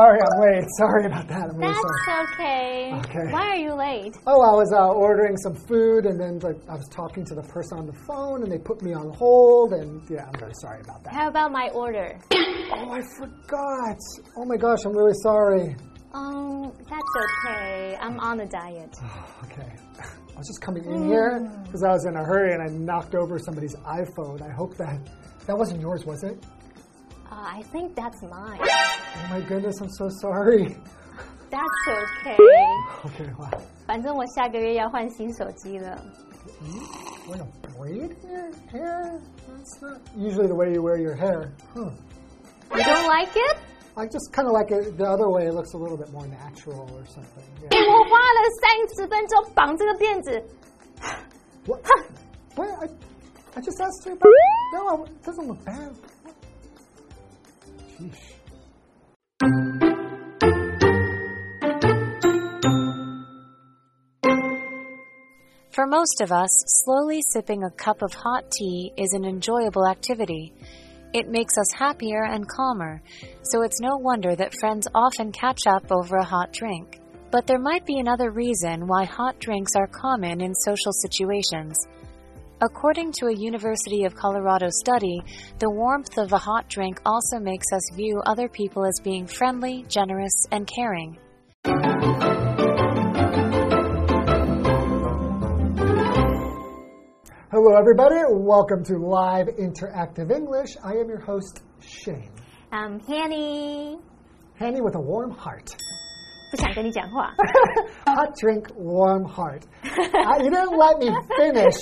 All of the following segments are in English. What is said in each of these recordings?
sorry I'm late. Sorry about that. I'm really That's sorry. okay. Okay. Why are you late? Oh, I was uh, ordering some food, and then like, I was talking to the person on the phone, and they put me on hold, and yeah, I'm really sorry about that. How about my order? Oh, I forgot. Oh my gosh, I'm really sorry. Um, that's okay. I'm on a diet. Okay. I was just coming in here because I was in a hurry and I knocked over somebody's iPhone. I hope that that wasn't yours, was it? Uh, I think that's mine. Oh my goodness, I'm so sorry. That's okay. Okay, wow. 反正我下个月要换新手机了。 What a braid in your hair? That's not usually the way you wear your hair. Huh. You don't like it? I just kind of like it the other way. It looks a little bit more natural or something. Yeah. 我花了三十分钟绑这个辫子。 What? What? I, I just asked you about. No, it doesn't look bad. For most of us, slowly sipping a cup of hot tea is an enjoyable activity. It makes us happier and calmer, so it's no wonder that friends often catch up over a hot drink. But there might be another reason why hot drinks are common in social situations. According to a University of Colorado study, the warmth of a hot drink also makes us view other people as being friendly, generous, and caring. Hello, everybody. Welcome to Live Interactive English. I am your host, Shane. I'm Hanny，Handy with a warm heart. 不想跟你讲话。Hot drink, warm heart. Uh, you didn't let me finish.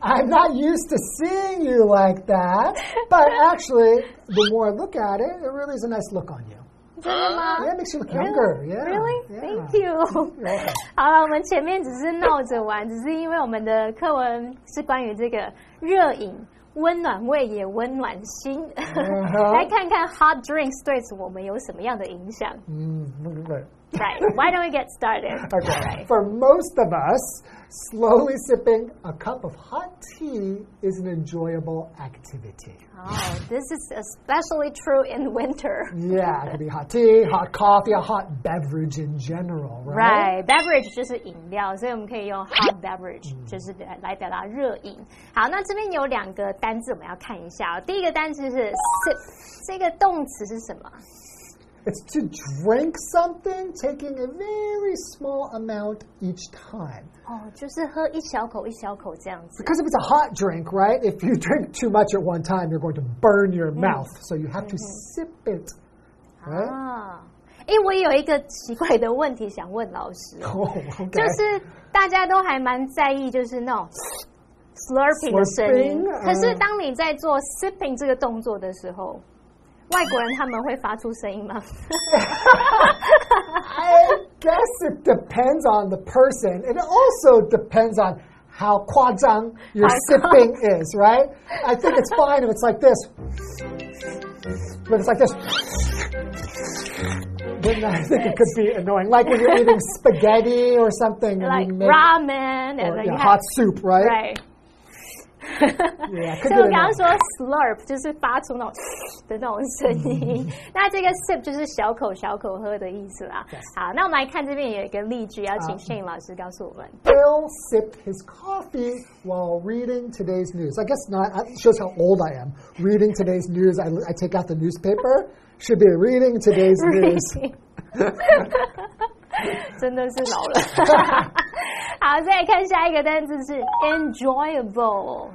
I'm not used to seeing you like that. But actually, the more I look at it, it really is a nice look on you. 真的吗 Yeah, makes you look younger. Yeah. Really? Thank you. 好了，我们前面只是闹着玩，只是因为我们的课文是关于这个热饮，温暖胃也温暖心。来看看 hot drinks 对我们有什么样的影响。Mm, right. Right. Why don't we get started? Okay. For most of us, slowly sipping a cup of hot tea is an enjoyable activity. Oh, this is especially true in winter. Yeah, it could be hot tea, hot coffee, a hot beverage in general, right? Right, beverage 就是饮料，所以我们可以用 hot beverage 就是来表达热饮。好，那这边有两个单字我们要看一下、哦。第一个单词是 sip，这个动词是什么？ It's to drink something, taking a very small amount each time. 哦，就是喝一小口一小口这样子。 Because if it's a hot drink, right? If you drink too much at one time, you're going to burn your mouth. So you have to sip it. Right? 啊，哎，我有一个奇怪的问题想问老师哦， Oh, 就 okay. 是大家都还蛮在意，就是那种 slurping 的声音 Slurping，。可是嗯当你在做 sipping 这个动作的时候， 外国人他们会发出声音吗？ I guess it depends on the person. It also depends on how kwajang your How sipping is, right? I think it's fine if it's like this. But it's like this. Then I think it could be annoying. Like when you're eating spaghetti or something. and like you make- ramen and or, then yeah, you hot have soup, right? right。 Yeah, 所 could 以我 get 刚刚 annoying. 说 slurp 就是发出那种 的那种声音，那这个 sip 就是小口小口喝的意思啦。 Yes. 好，那我们来看这边有一个例句，要请啊 Shane 老师告诉我们。 Bill sipped his coffee while reading today's news. I guess not. It shows how old I am. Reading today's news. I, I take out the newspaper. Should be reading today's news. 真的是老了。好，再来看下一个单词是 enjoyable。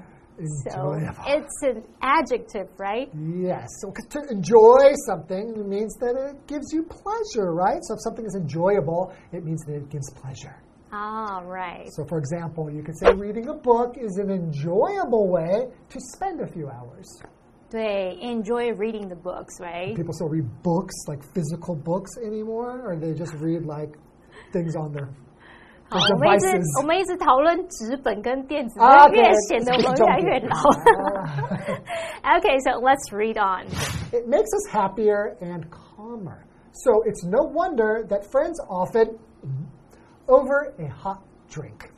So it's an adjective, right? Yes. So to enjoy something means that it gives you pleasure, right? So if something is enjoyable, it means that it gives pleasure. Ah, right. So for example, you could say reading a book is an enjoyable way to spend a few hours. 对，enjoy reading the books, right? People still read books, like physical books anymore, or they just read like things on their 好 their，我们一直 devices. 我们一直讨论纸本跟电子，啊越对显得我们重越来越点老。okay, so let's read on. It makes us happier and calmer. So it's no wonder that friends often over a hot drink.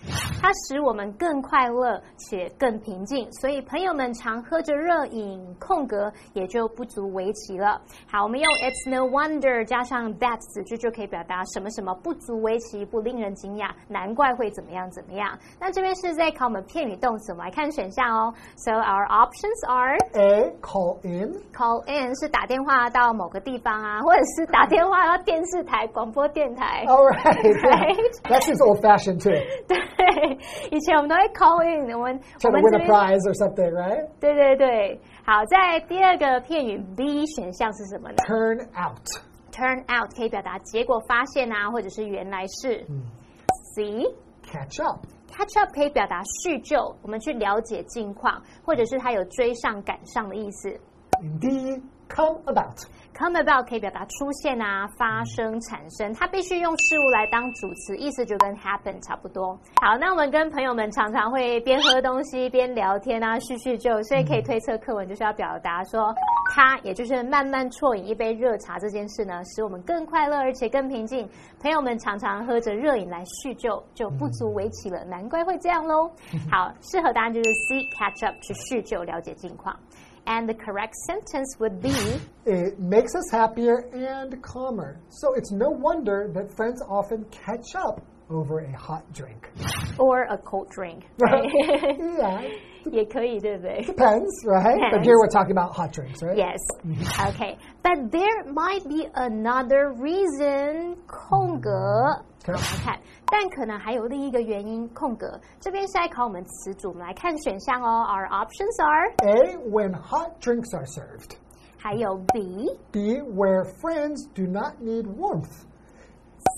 它使我们更快乐且更平静。所以朋友们常喝着热饮，空格也就不足为奇了。好，我们用 It's no wonder 加上 that 子句就可以表达什么什么不足为奇，不令人惊讶，难怪会怎么样怎么样。那这边是在考我们片语动词，我们来看选项哦。So our options are A. Call in. call in 是打电话到某个地方啊，或者是打电话到电视台、广播电台。All right, right. That seems old fashioned too. 对，以前我们都会 call in，我们我们 win a prize or something, right? 对对对。好，在第二个片语 B 选项是什么呢 Turn out.？Turn out 可以表达结果发现啊，或者是原来是。C Catch up. catch up 可以表达叙旧，我们去了解近况，或者是他有追上赶上的意思。D. Come about. come about 可以表达出现啊、发生、产生，它必须用事物来当主词，意思就跟 happen 差不多。好，那我们跟朋友们常常会边喝东西边聊天啊，叙叙旧，所以可以推测课文就是要表达说，它也就是慢慢啜饮一杯热茶这件事呢，使我们更快乐而且更平静。朋友们常常喝着热饮来叙旧，就不足为奇了，难怪会这样喽。好，适合答案就是 C catch up 去叙旧，了解近况。And the correct sentence would be It makes us happier and calmer. So it's no wonder that friends often catch up over a hot drink. or a cold drink. yeah, 也可以，对不对？ depends, right? But Depends. here we're talking about hot drinks, right? Yes. Okay. But there might be another reason. 空格，我们来看，但可能还有另一个原因。空格这边是在考我们词组，我们来看选项哦。Our options are A, when hot drinks are served. 还有 B、 B, where friends do not need warmth.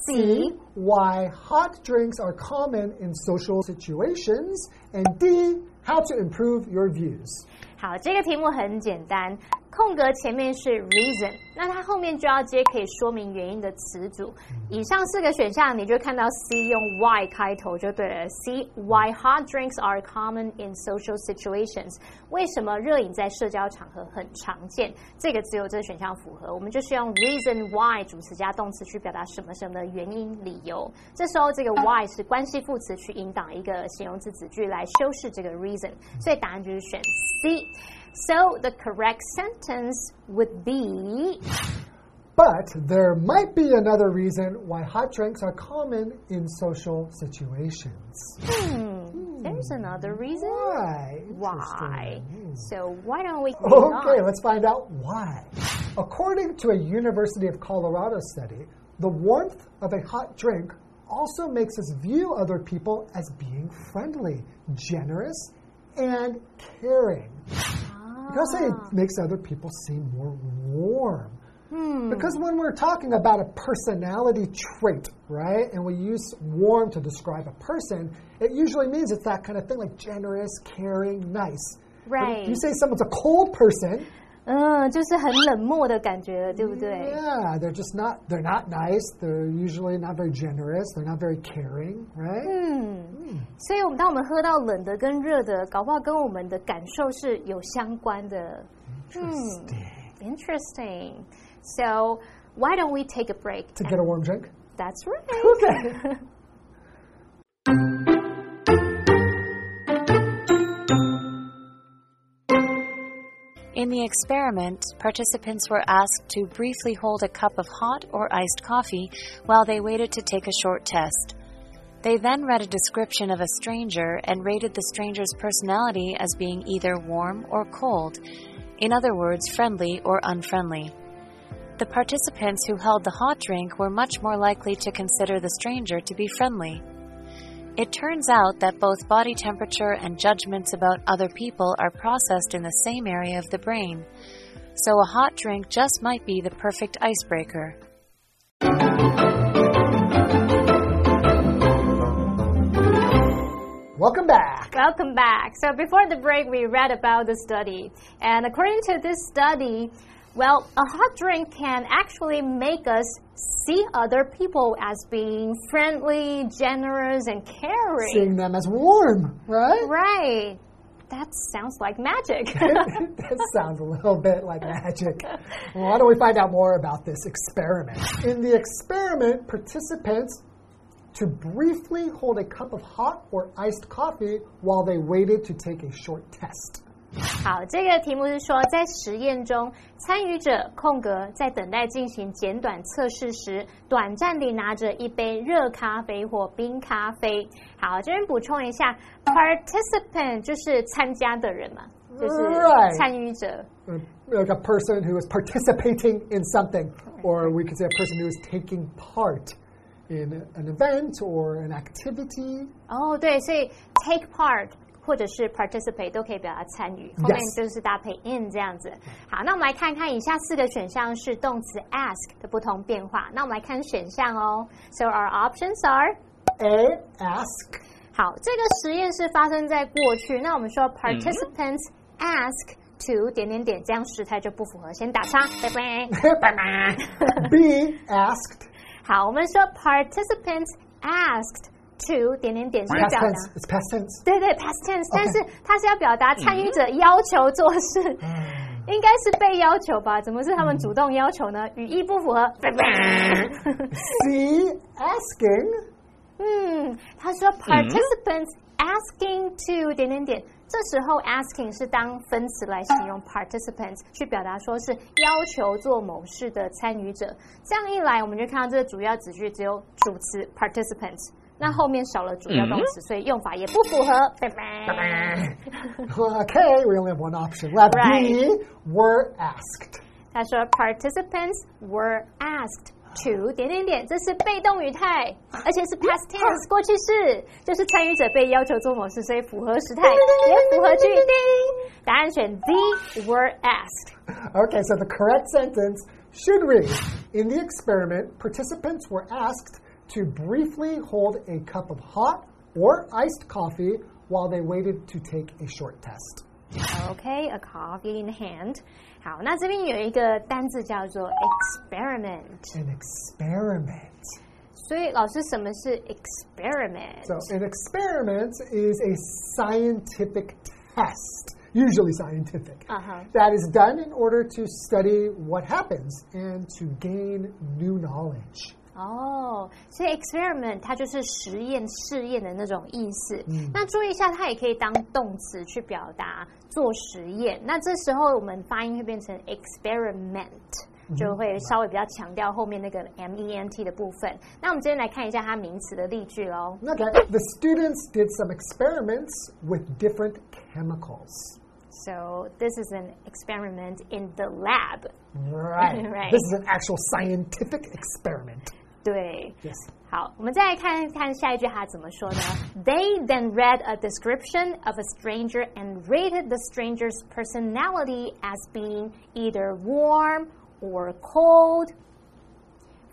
C、 why hot drinks are common in social situations. And D, how to improve your views. 好，这个题目很简单， 空格前面是 reason，那它后面就要接可以说明原因的词组。以上四个选项，你就看到 C 用 why 开头就对了。C why hot drinks are common in social situations？为什么热饮在社交场合很常见？这个只有这个选项符合，我们就是用 reason why 主词加动词去表达什么什么的原因理由。这时候这个 why 是关系副词去引导一个形容词子句来修饰这个 reason，所以答案就是选 C。So the correct sentence would be But there might be another reason why hot drinks are common in social situations. hmm, there's another reason. Why? Why? So why don't we Okay, on? let's find out why. According to a University of Colorado study, the warmth of a hot drink also makes us view other people as being friendly, generous, and caring. Because it ah. makes other people seem more warm. Hmm. Because when we're talking about a personality trait, right, and we use warm to describe a person, it usually means it's that kind of thing like generous, caring, nice. Right. You say someone's a cold person, 嗯，就是很冷漠的感觉了，对不对？ yeah, they're just not they're not nice. They're usually not very generous. They're not very caring, right? 嗯，所以我们当我们喝到冷的跟热的，搞不好跟我们的感受是有相关的。 Interesting. Interesting. So why don't we take a break? To get a warm drink. That's right. Okay. In the experiment, participants were asked to briefly hold a cup of hot or iced coffee while they waited to take a short test. They then read a description of a stranger and rated the stranger's personality as being either warm or cold, in other words, friendly or unfriendly. The participants who held the hot drink were much more likely to consider the stranger to be friendly. It turns out that both body temperature and judgments about other people are processed in the same area of the brain. So a hot drink just might be the perfect icebreaker. Welcome back. Welcome back. So before the break, we read about the study. And according to this study, well, a hot drink can actually make us see other people as being friendly, generous, and caring. Seeing them as warm, right? Right. That sounds like magic. that sounds a little bit like magic. Well, why don't we find out more about this experiment? In the experiment, participants to briefly hold a cup of hot or iced coffee while they waited to take a short test. 好，这个题目是说，在实验中，参与者空格在等待进行简短测试时，短暂地拿着一杯热咖啡或冰咖啡。好，这边补充一下，participant 就是参加的人嘛，就是参与者。Uh, Like a person who is participating in something, or we could say a person who is taking part in an event or an activity. 哦，对，所以 take part 或者是 participate 都可以表达参与，后面就是搭配 in 这样子。好，那我们来看看以下四个选项是动词 ask 的不同变化。那我们来看选项哦。So our options are A, ask. 好，这个实验是发生在过去，那我们说 participants ask to 点点点，这样时态就不符合，先打叉，拜拜。B, asked. 好，我们说 participants asked to 点点点是 Past 表达 tense. It's past tense. 对对 past tense，但是它是要表达参与者要求做事，应该是被要求吧？怎么是他们主动要求呢？语义不符合。C, asking. 嗯，他说 participants asking to 点点点，这时候 asking 是当分词来形容 participants，去表达说是要求做某事的参与者。这样一来，我们就看到这个主要子句只有主词 participants，那后面少了主要动词，所以用法也不符合。拜拜。 Okay, we only have one option left. B, Right. were asked. 他说，participants were asked to 点点点，这是被动语态，而且是 past tense 过去式，就是参与者被要求做某事，所以符合时态，也符合句。叮，答案选 D were asked。 Okay, so the correct sentence should read In the experiment, participants were asked to briefly hold a cup of hot or iced coffee while they waited to take a short test. OK, a coffee in hand。好，那这边有一个单字叫做 experiment， An experiment. 所以老师什么是 experiment？ So, an experiment is a scientific test, usually scientific, 啊哈。 that is done in order to study what happens and to gain new knowledge. 哦，所以 experiment 它就是实验、试验的那种意思。那注意一下，它也可以当动词去表达做实验。那这时候我们发音会变成 experiment，就会稍微比较强调后面那个 m e n t 的部分。那我们今天来看一下它名词的例句喽。Okay, the students did some experiments with different chemicals. So this is an experiment in the lab. Right. Right. This is an actual scientific experiment. 对。 Yes. 好，我们再来看看下一句它怎么说呢？They then read a description of a stranger and rated the stranger's personality as being either warm or cold,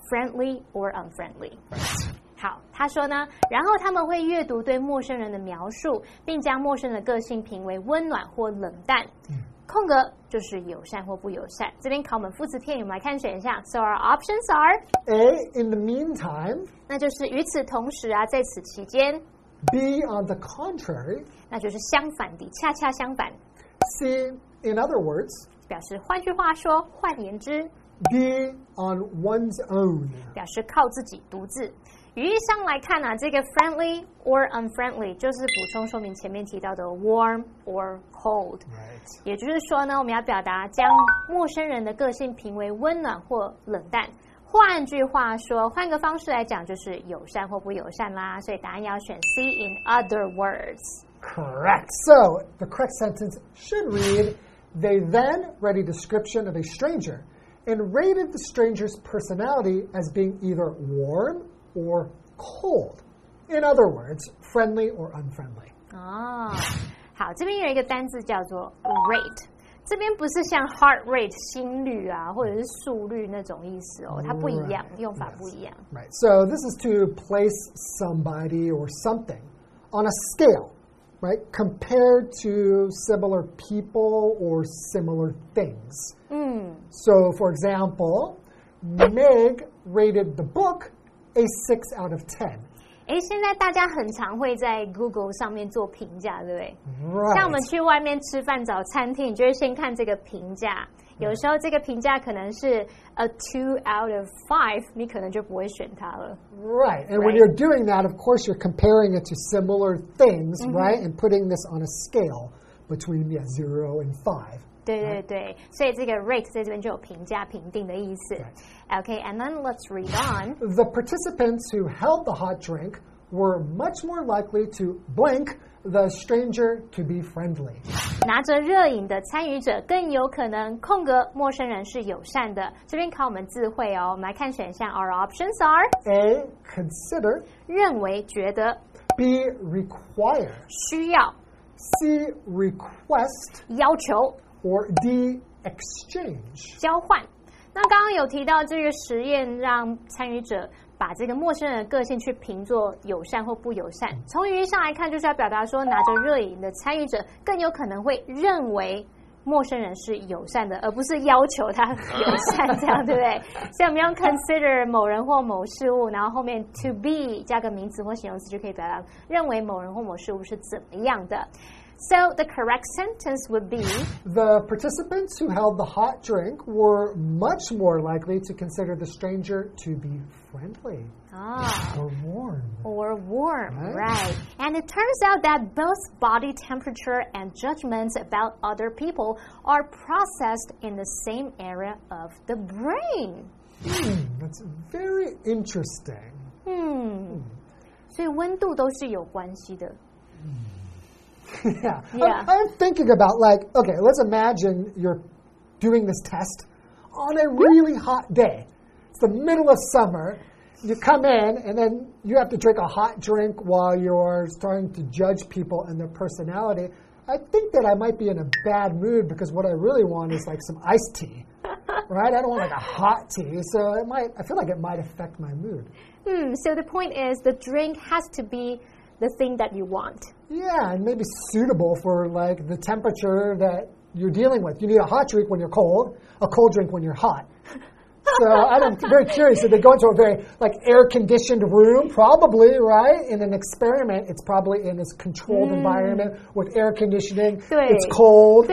friendly or unfriendly. 好，他说呢，然后他们会阅读对陌生人的描述，并将陌生人的个性评为温暖或冷淡。 空格就是友善或不友善。这边考我们副词片语，我们来看选项。So our options are，A, in the meantime. 那就是与此同时啊，在此期间，B, on the contrary. 那就是相反的，恰恰相反，C, in other words. 表示换句话说，换言之，D, on one's own. 表示靠自己独自。语义上来看啊，这个 friendly or unfriendly 就是补充说明前面提到的 warm or cold。 Right. 也就是说呢，我们要表达将陌生人的个性评为温暖或冷淡。换句话说，换个方式来讲，就是友善或不友善啦。所以答案要选 C。In other words， Correct. So, the correct sentence should read They then read a description of a stranger and rated the stranger's personality as being either warm or cold. In other words, friendly or unfriendly. 哦，好，这边有一个单字叫做 rate，这边不是像 heart rate 心率啊，或者是速率那种意思哦，它不一样， Right. 用法不一样。 Right. So, this is to place somebody or something on a scale, right? Compared to similar people or similar things. 嗯， So, for example, Meg rated the book a 6 out of 10. 诶，现在大家很常会在 Google 上面做评价，对不对？ Right. 像我们去外面吃饭找餐厅，你就会先看这个评价， 有时候这个评价可能是 a two out of five，你可能就不会选它了。 Right. And when Right. you're doing that, of course, you're comparing it to similar things, Mm-hmm. right? And putting this on a scale between yeah, zero and five. 对对对，所以这个 rate 在这边就有评价、评定的意思。OK，and、then let's read on。 The participants who held the hot drink were much more likely to blink the stranger to be friendly. 拿着热饮的参与者更有可能空格陌生人是友善的。这边考我们智慧哦，我们来看选项。Our options are A. Consider. 认为、觉得、 B. Require. 需要、 C. Request. 要求、 Or D. Exchange. 交换。那刚刚有提到这个实验，让参与者把这个陌生人的个性去评作友善或不友善。从语义上来看，就是要表达说，拿着热饮的参与者更有可能会认为。陌生人是友善的，而不是要求他友善，这样对不对？所以我们用 consider 某人或某事物，然后后面 to be 加个名词或形容词，就可以表达认为某人或某事物是怎么样的。So the correct sentence would be The participants who held the hot drink were much more likely to consider the stranger to be friendly ah. or warm. or warm, Right. right. And it turns out that both body temperature and judgments about other people are processed in the same area of the brain. Hmm, that's very interesting. 嗯，所以温度都是有关系的。 yeah. Yeah. I'm, I'm thinking about like, okay, let's imagine you're doing this test on a really hot day. It's the middle of summer. You come in and then you have to drink a hot drink while you're starting to judge people and their personality. I think that I might be in a bad mood because what I really want is like some iced tea. Right? I don't want like a hot tea. So it might I feel like it might affect my mood. Hmm, so the point is the drink has to be the thing that you want. Yeah, and maybe suitable for like the temperature that you're dealing with. You need a hot drink when you're cold, a cold drink when you're hot. so I'm very curious. Did they go into a very like air conditioned room? Probably, right? In an experiment, it's probably in this controlled mm. environment with air conditioning. It's cold.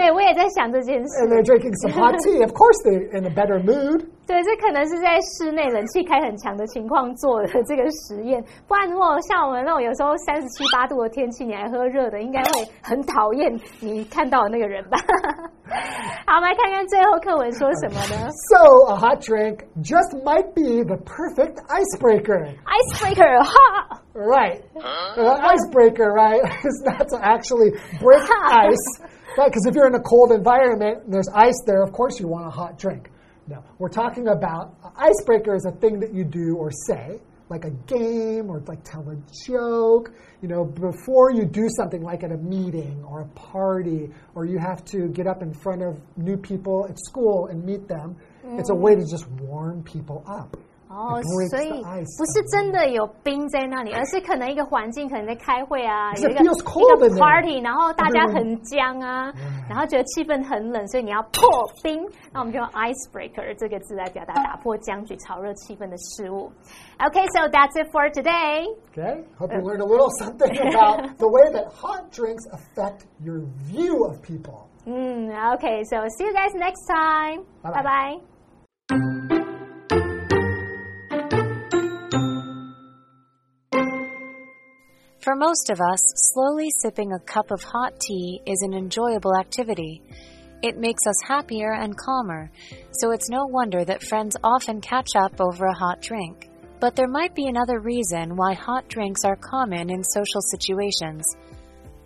And they're drinking some hot tea. Of course, they're in a better mood. 对，这可能是在室内冷气开很强的情况做的这个实验，不然如果像我们那种有时候三十七八度的天气，你还喝热的，应该会很讨厌你看到的那个人吧？好，我们来看看最后课文说什么呢 So a hot drink just might be the perfect icebreaker.？Icebreaker，哈，Right. Uh, icebreaker, right, It's not to actually break ice. Right, because if you're in a cold environment and there's ice there, of course you want a hot drink. No, we're talking about icebreaker is a thing that you do or say, like a game or like tell a joke. You know, before you do something like at a meeting or a party, or you have to get up in front of new people at school and meet them. It's a way to mm. just warm people up. 哦 It breaks，所以 the ice. 不是真的有冰在那里，而是可能一个环境，可能在开会啊， Because 有 it 一个 feels cold 一 in 个 there. party，然后大家 Everyone- 很僵啊，然后觉得气氛很冷，所以你要破冰，那我们就用 icebreaker 这个字来表达打破僵局、炒热气氛的事物。Okay, so that's it for today. Okay, hope you learned a little something about the way that hot drinks affect your view of people. 嗯，Okay, so see you guys next time. Bye-bye. Bye bye. For most of us, slowly sipping a cup of hot tea is an enjoyable activity. It makes us happier and calmer, so it's no wonder that friends often catch up over a hot drink. But there might be another reason why hot drinks are common in social situations.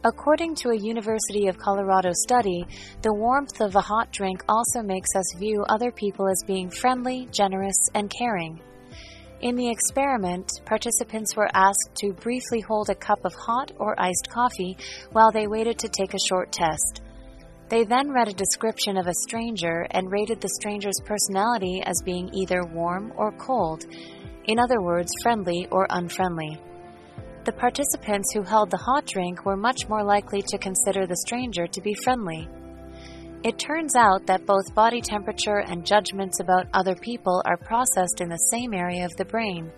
According to a University of Colorado study, the warmth of a hot drink also makes us view other people as being friendly, generous, and caring. In the experiment, participants were asked to briefly hold a cup of hot or iced coffee while they waited to take a short test. They then read a description of a stranger and rated the stranger's personality as being either warm or cold, in other words, friendly or unfriendly. The participants who held the hot drink were much more likely to consider the stranger to be friendly. It turns out that both body temperature and judgments about other people are processed in the same area of the brain.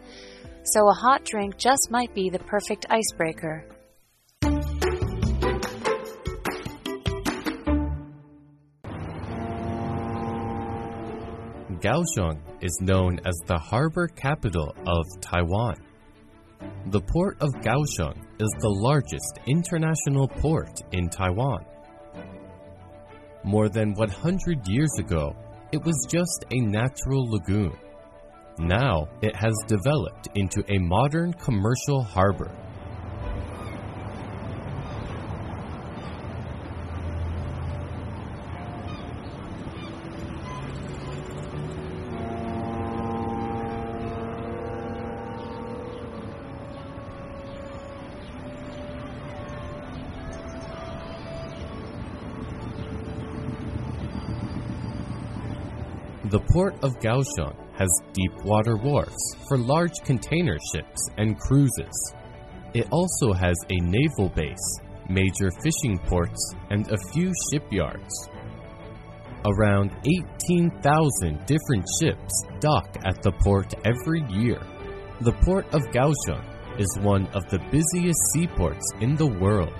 So a hot drink just might be the perfect icebreaker. Kaohsiung is known as the harbor capital of Taiwan. The port of Kaohsiung is the largest international port in Taiwan. More than 100 years ago, it was just a natural lagoon. Now it has developed into a modern commercial harbor. The port of Kaohsiung has deep water wharfs for large container ships and cruises. It also has a naval base, major fishing ports, and a few shipyards. Around 18,000 different ships dock at the port every year. The port of Kaohsiung is one of the busiest seaports in the world.